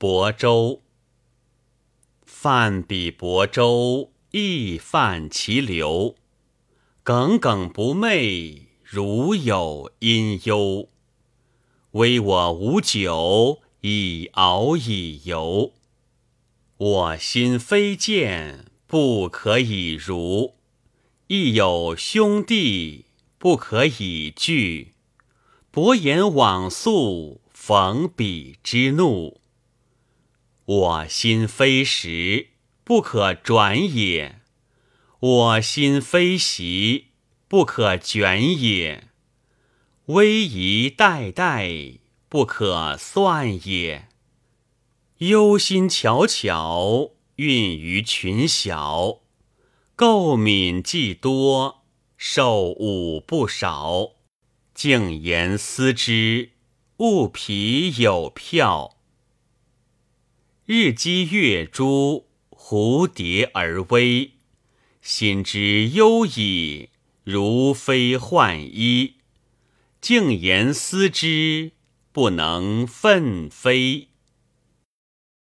亳州。泛彼亳州，亦泛其流。耿耿不寐，如有阴忧。唯我无酒，以敖以游。我心非剑，不可以如；亦有兄弟，不可以拒。薄言往诉，逢彼之怒。我心非石，不可转也；我心非席，不可卷也。危仪代代，不可算也。忧心悄悄，运于群小。垢敏既多，受侮不少。静言思之，物疲有票。日积月诸，蝴蝶而微。心之忧矣，如飞唤衣。静言思之，不能奋飞。